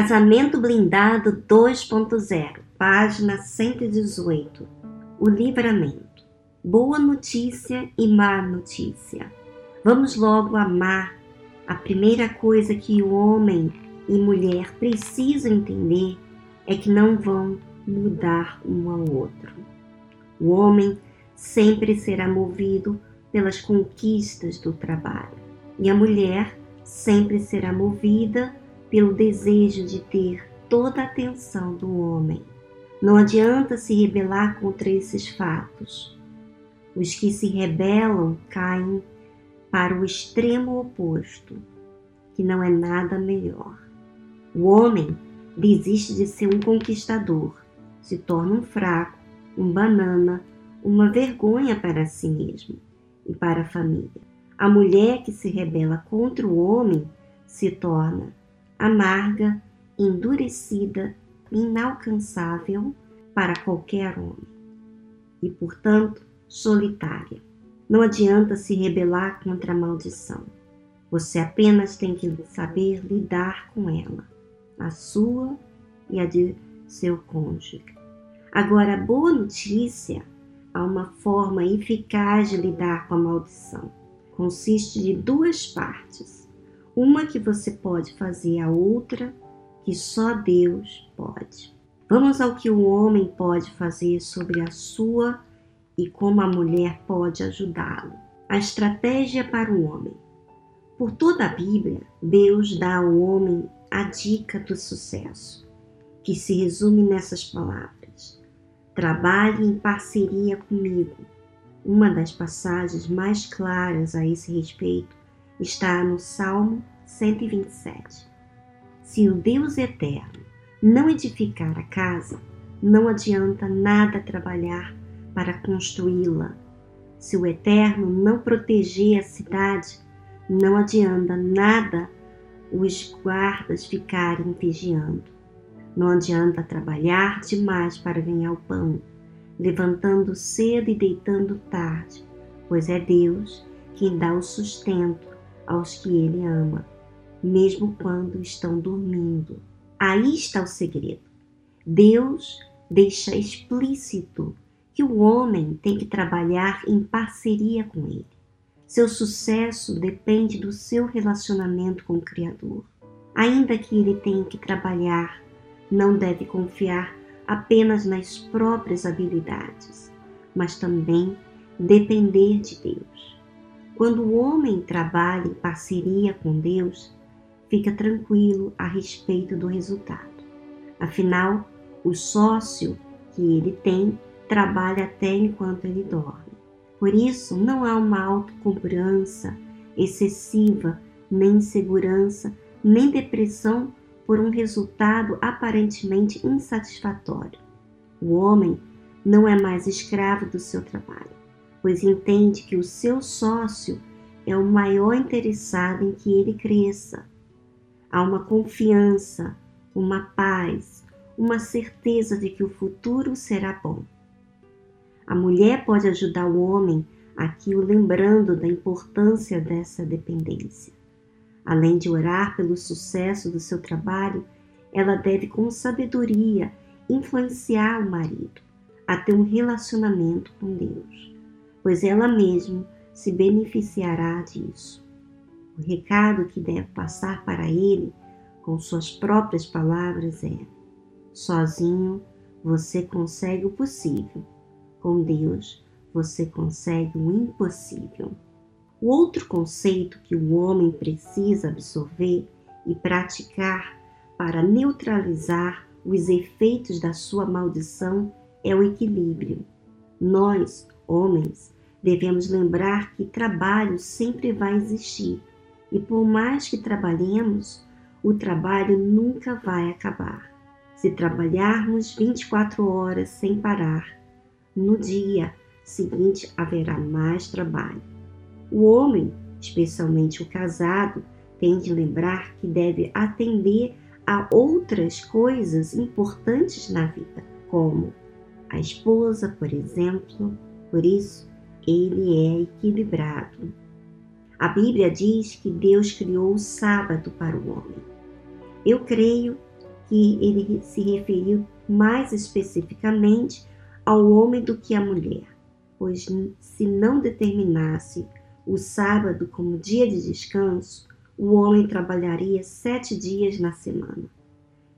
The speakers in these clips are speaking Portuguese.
Casamento Blindado 2.0, página 118. O livramento. Boa notícia e má notícia. Vamos logo amar. A primeira coisa que o homem e mulher precisam entender é que não vão mudar um ao outro. O homem sempre será movido pelas conquistas do trabalho e a mulher sempre será movida pelo desejo de ter toda a atenção do homem. Não adianta se rebelar contra esses fatos. Os que se rebelam caem para o extremo oposto, que não é nada melhor. O homem desiste de ser um conquistador, se torna um fraco, um banana, uma vergonha para si mesmo e para a família. A mulher que se rebela contra o homem se torna amarga, endurecida, inalcançável para qualquer homem e, portanto, solitária. Não adianta se rebelar contra a maldição. Você apenas tem que saber lidar com ela, a sua e a de seu cônjuge. Agora, a boa notícia há uma forma eficaz de lidar com a maldição. Consiste de duas partes uma que você pode fazer, a outra que só Deus pode. Vamos ao que o homem pode fazer sobre a sua e como a mulher pode ajudá-lo. A estratégia para o homem. Por toda a Bíblia, Deus dá ao homem a dica do sucesso, que se resume nessas palavras: Trabalhe em parceria comigo. Uma das passagens mais claras a esse respeito está no Salmo 127. Se o Deus eterno não edificar a casa, não adianta nada trabalhar para construí-la. Se o Eterno não proteger a cidade, não adianta nada os guardas ficarem vigiando. Não adianta trabalhar demais para ganhar o pão, levantando cedo e deitando tarde, pois é Deus quem dá o sustento aos que Ele ama, mesmo quando estão dormindo. Aí está o segredo. Deus deixa explícito que o homem tem que trabalhar em parceria com Ele. Seu sucesso depende do seu relacionamento com o Criador. Ainda que ele tenha que trabalhar, não deve confiar apenas nas próprias habilidades, mas também depender de Deus. Quando o homem trabalha em parceria com Deus, fica tranquilo a respeito do resultado. Afinal, o sócio que ele tem trabalha até enquanto ele dorme. Por isso, não há uma autocobrança excessiva, nem insegurança, nem depressão por um resultado aparentemente insatisfatório. O homem não é mais escravo do seu trabalho pois entende que o seu sócio é o maior interessado em que ele cresça. Há uma confiança, uma paz, uma certeza de que o futuro será bom. A mulher pode ajudar o homem aqui o lembrando da importância dessa dependência. Além de orar pelo sucesso do seu trabalho, ela deve com sabedoria influenciar o marido a ter um relacionamento com Deus pois ela mesma se beneficiará disso. O recado que deve passar para ele, com suas próprias palavras, é: sozinho você consegue o possível, com Deus você consegue o impossível. O outro conceito que o homem precisa absorver e praticar para neutralizar os efeitos da sua maldição é o equilíbrio. Nós, homens, devemos lembrar que trabalho sempre vai existir e por mais que trabalhemos, o trabalho nunca vai acabar. Se trabalharmos 24 horas sem parar, no dia seguinte haverá mais trabalho. O homem, especialmente o casado, tem de lembrar que deve atender a outras coisas importantes na vida, como a esposa, por exemplo, por isso, ele é equilibrado. A Bíblia diz que Deus criou o sábado para o homem. Eu creio que ele se referiu mais especificamente ao homem do que à mulher, pois se não determinasse o sábado como dia de descanso, o homem trabalharia sete dias na semana.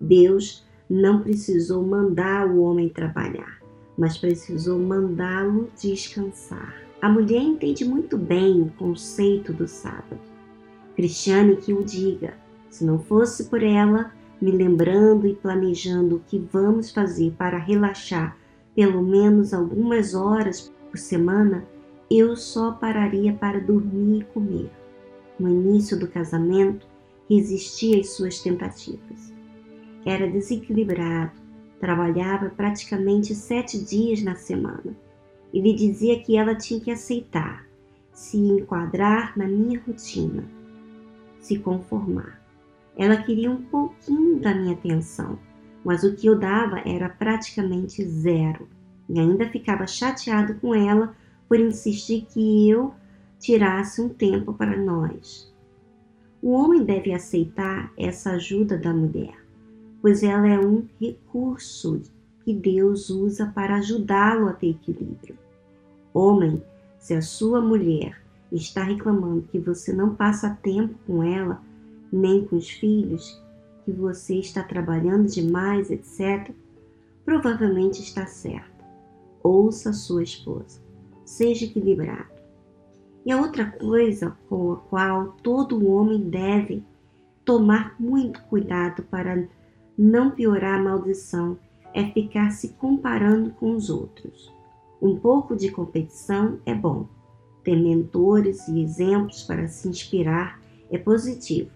Deus não precisou mandar o homem trabalhar, mas precisou mandá-lo descansar. A mulher entende muito bem o conceito do sábado. Cristiane que o diga, se não fosse por ela, me lembrando e planejando o que vamos fazer para relaxar pelo menos algumas horas por semana, eu só pararia para dormir e comer. No início do casamento, resistia às suas tentativas. Era desequilibrado, trabalhava praticamente sete dias na semana. e lhe dizia que ela tinha que aceitar, se enquadrar na minha rotina, se conformar. Ela queria um pouquinho da minha atenção, mas o que eu dava era praticamente zero. E ainda ficava chateado com ela por insistir que eu tirasse um tempo para nós. O homem deve aceitar essa ajuda da mulher, pois ela é um recurso que Deus usa para ajudá-lo a ter equilíbrio. Homem, se a sua mulher está reclamando que você não passa tempo com ela, nem com os filhos, que você está trabalhando demais, etc., provavelmente está certa. Ouça sua esposa. Seja equilibrado. E a outra coisa com a qual todo homem deve tomar muito cuidado para não piorar a maldição é ficar se comparando com os outros. Um pouco de competição é bom. Ter mentores e exemplos para se inspirar é positivo,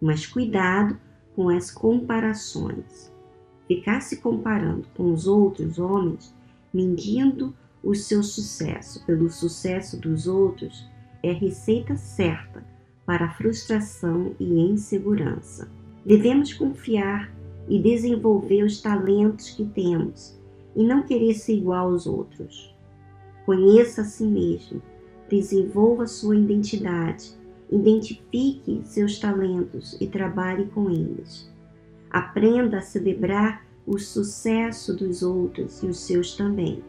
mas cuidado com as comparações. Ficar se comparando com os outros homens, medindo o seu sucesso pelo sucesso dos outros, é receita certa para frustração e insegurança. Devemos confiar e desenvolver os talentos que temos e não querer ser igual aos outros. Conheça a si mesmo, desenvolva sua identidade, identifique seus talentos e trabalhe com eles. Aprenda a celebrar o sucesso dos outros e os seus também.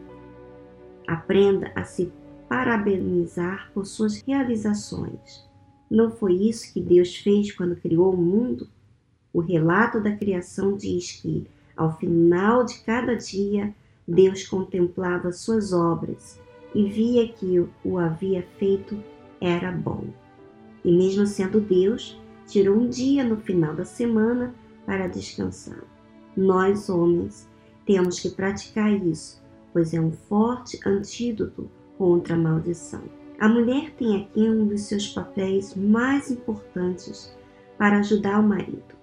Aprenda a se parabenizar por suas realizações. Não foi isso que Deus fez quando criou o mundo? O relato da criação diz que, ao final de cada dia, Deus contemplava suas obras e via que o havia feito era bom. E mesmo sendo Deus, tirou um dia no final da semana para descansar. Nós, homens, temos que praticar isso, pois é um forte antídoto contra a maldição. A mulher tem aqui um dos seus papéis mais importantes para ajudar o marido.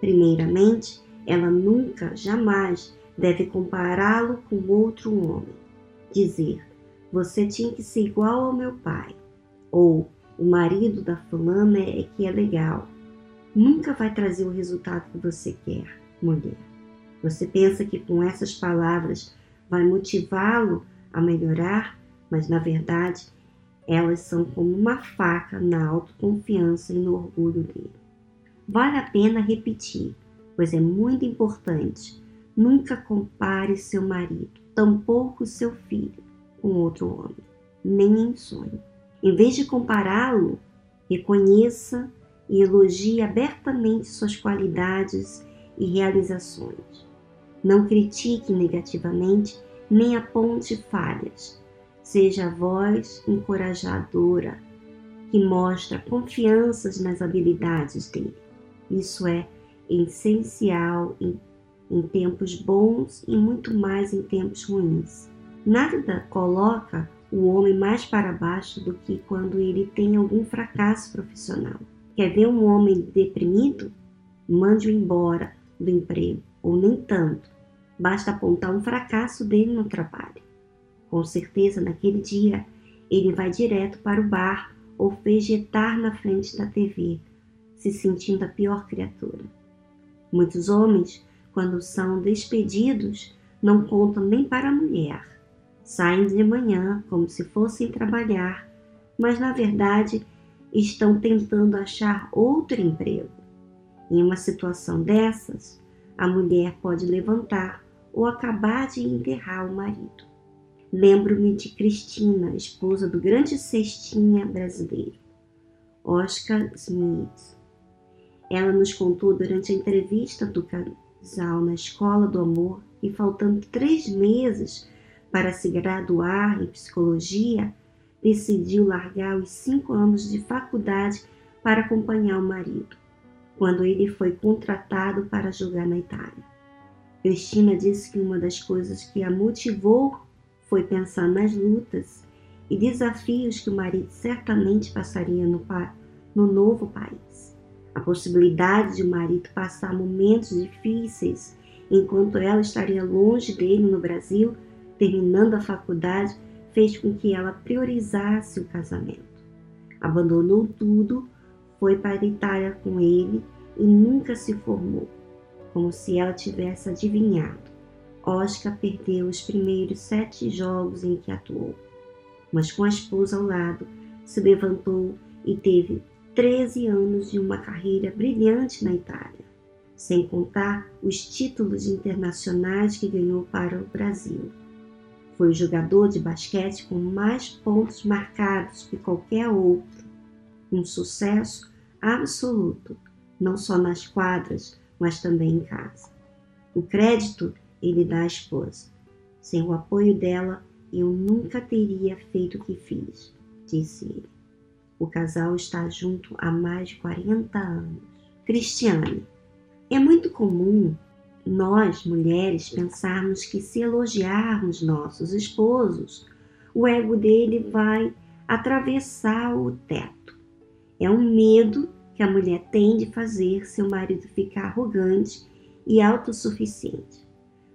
Primeiramente, ela nunca, jamais deve compará-lo com outro homem. Dizer, você tinha que ser igual ao meu pai, ou o marido da fulana é que é legal. Nunca vai trazer o resultado que você quer, mulher. Você pensa que com essas palavras vai motivá-lo a melhorar? mas na verdade elas são como uma faca na autoconfiança e no orgulho dele. Vale a pena repetir, pois é muito importante. Nunca compare seu marido, tampouco seu filho, com outro homem, nem em sonho. Em vez de compará-lo, reconheça e elogie abertamente suas qualidades e realizações. Não critique negativamente nem aponte falhas Seja a voz encorajadora que mostra confianças nas habilidades dele. Isso é essencial em, em tempos bons e muito mais em tempos ruins. Nada coloca o homem mais para baixo do que quando ele tem algum fracasso profissional. Quer ver um homem deprimido? Mande-o embora do emprego, ou nem tanto. Basta apontar um fracasso dele no trabalho. Com certeza, naquele dia, ele vai direto para o bar ou vegetar na frente da TV, se sentindo a pior criatura. Muitos homens, quando são despedidos, não contam nem para a mulher. Saem de manhã como se fossem trabalhar, mas na verdade estão tentando achar outro emprego. Em uma situação dessas, a mulher pode levantar ou acabar de enterrar o marido. Lembro-me de Cristina, esposa do grande cestinha brasileiro, Oscar Smith. Ela nos contou durante a entrevista do casal na Escola do Amor que, faltando três meses para se graduar em psicologia, decidiu largar os cinco anos de faculdade para acompanhar o marido, quando ele foi contratado para jogar na Itália. Cristina disse que uma das coisas que a motivou foi pensar nas lutas e desafios que o marido certamente passaria no, no novo país. A possibilidade de o marido passar momentos difíceis enquanto ela estaria longe dele no Brasil, terminando a faculdade, fez com que ela priorizasse o casamento. Abandonou tudo, foi para a Itália com ele e nunca se formou, como se ela tivesse adivinhado. Oscar perdeu os primeiros sete jogos em que atuou, mas com a esposa ao lado, se levantou e teve 13 anos de uma carreira brilhante na Itália, sem contar os títulos internacionais que ganhou para o Brasil. Foi o jogador de basquete com mais pontos marcados que qualquer outro. Um sucesso absoluto, não só nas quadras, mas também em casa. O crédito ele dá à esposa. Sem o apoio dela, eu nunca teria feito o que fiz, disse ele. O casal está junto há mais de 40 anos. Cristiane, é muito comum nós, mulheres, pensarmos que se elogiarmos nossos esposos, o ego dele vai atravessar o teto. É um medo que a mulher tem de fazer seu marido ficar arrogante e autossuficiente.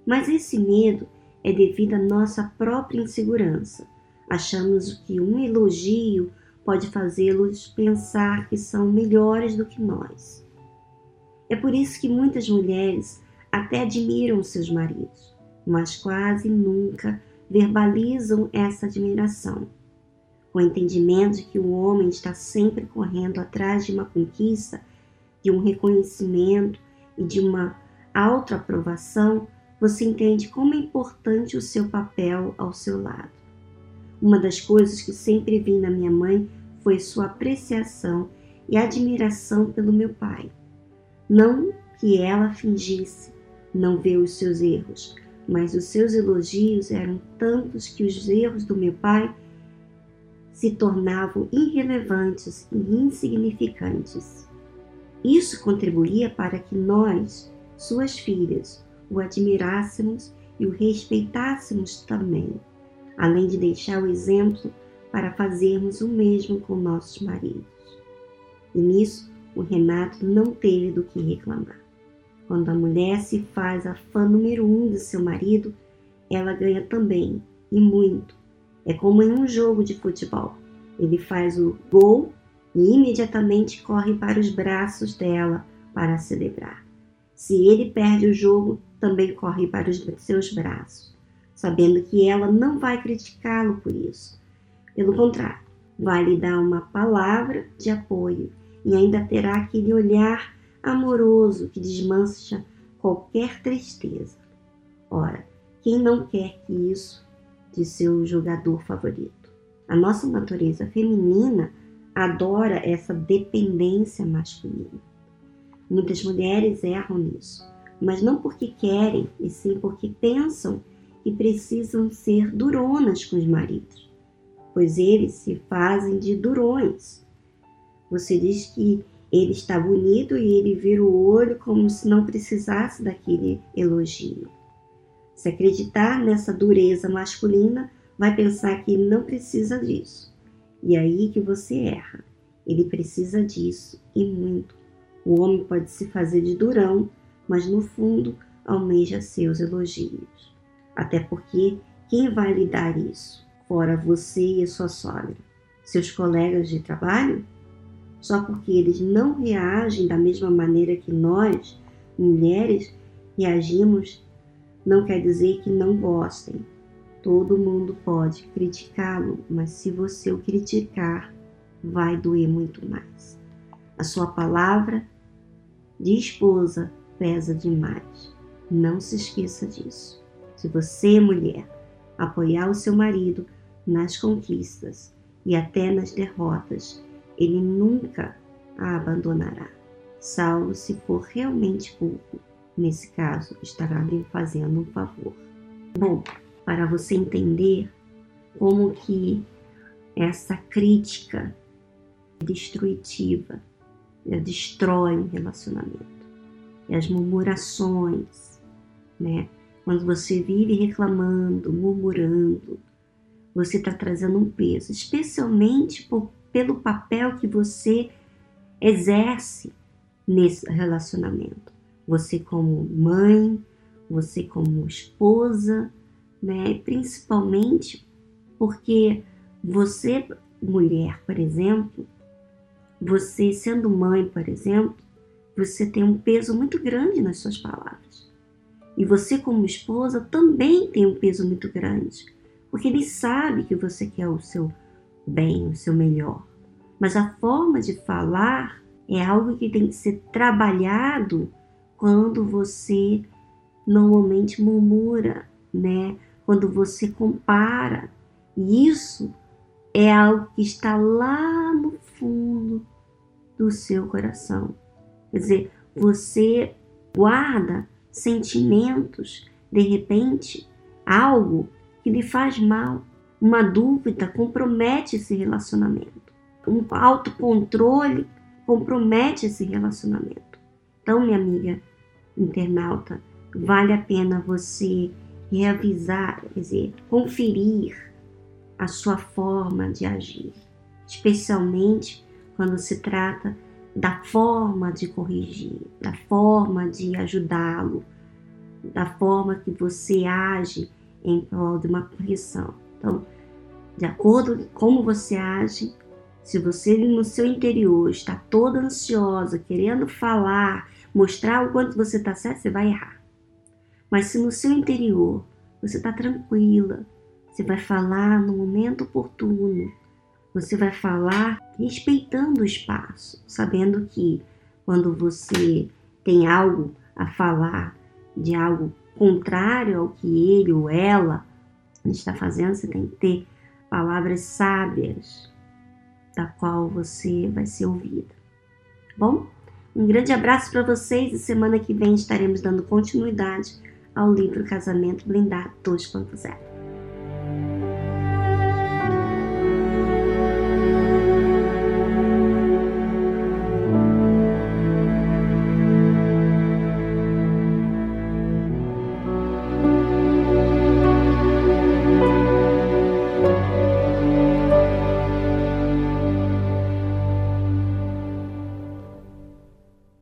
Mas esse medo é devido à nossa própria insegurança. Achamos que um elogio pode fazê-los pensar que são melhores do que nós. É por isso que muitas mulheres até admiram seus maridos, mas quase nunca verbalizam essa admiração. O entendimento de que o homem está sempre correndo atrás de uma conquista, de um reconhecimento e de uma autoaprovação, você entende como é importante o seu papel ao seu lado. Uma das coisas que sempre vi na minha mãe foi sua apreciação e admiração pelo meu pai. Não que ela fingisse não ver os seus erros, mas os seus elogios eram tantos que os erros do meu pai se tornavam irrelevantes e insignificantes. Isso contribuía para que nós, suas filhas, o admirássemos e o respeitássemos também, além de deixar o exemplo para fazermos o mesmo com nossos maridos. E nisso o Renato não teve do que reclamar. Quando a mulher se faz a fã número um de seu marido, ela ganha também, e muito. É como em um jogo de futebol. Ele faz o gol e imediatamente corre para os braços dela para celebrar. Se ele perde o jogo, também corre para os seus braços, sabendo que ela não vai criticá-lo por isso. Pelo contrário, vai lhe dar uma palavra de apoio e ainda terá aquele olhar amoroso que desmancha qualquer tristeza. Ora, quem não quer que isso de seu jogador favorito? A nossa natureza feminina adora essa dependência masculina. Muitas mulheres erram nisso, mas não porque querem, e sim porque pensam que precisam ser duronas com os maridos, pois eles se fazem de durões. Você diz que ele está bonito e ele vira o olho como se não precisasse daquele elogio. Se acreditar nessa dureza masculina, vai pensar que ele não precisa disso. E aí que você erra. Ele precisa disso e muito. O homem pode se fazer de durão, mas no fundo almeja seus elogios. Até porque quem vai lhe dar isso? Fora você e a sua sogra. Seus colegas de trabalho? Só porque eles não reagem da mesma maneira que nós, mulheres, reagimos, não quer dizer que não gostem. Todo mundo pode criticá-lo, mas se você o criticar, vai doer muito mais. A sua palavra de esposa pesa demais. Não se esqueça disso. Se você, mulher, apoiar o seu marido nas conquistas e até nas derrotas, ele nunca a abandonará, salvo se for realmente pouco. Nesse caso, estará lhe fazendo um favor. Bom, para você entender como que essa crítica destrutiva destrói um relacionamento. E as murmurações, né? Quando você vive reclamando, murmurando, você está trazendo um peso, especialmente por, pelo papel que você exerce nesse relacionamento. Você como mãe, você como esposa, né? Principalmente porque você, mulher, por exemplo, você sendo mãe, por exemplo, você tem um peso muito grande nas suas palavras. E você, como esposa, também tem um peso muito grande, porque ele sabe que você quer o seu bem, o seu melhor. Mas a forma de falar é algo que tem que ser trabalhado quando você normalmente murmura, né? Quando você compara. E isso é algo que está lá no fundo do seu coração. Quer dizer, você guarda sentimentos, de repente, algo que lhe faz mal. Uma dúvida compromete esse relacionamento. Um autocontrole compromete esse relacionamento. Então, minha amiga internauta, vale a pena você reavisar, quer dizer, conferir a sua forma de agir, especialmente quando se trata da forma de corrigir, da forma de ajudá-lo, da forma que você age em prol de uma correção. Então, de acordo com como você age, se você no seu interior está toda ansiosa, querendo falar, mostrar o quanto você está certo, você vai errar. Mas se no seu interior você está tranquila, você vai falar no momento oportuno, você vai falar respeitando o espaço, sabendo que quando você tem algo a falar de algo contrário ao que ele ou ela está fazendo, você tem que ter palavras sábias da qual você vai ser ouvida. Tá bom? Um grande abraço para vocês e semana que vem estaremos dando continuidade ao livro Casamento Blindado 2.0.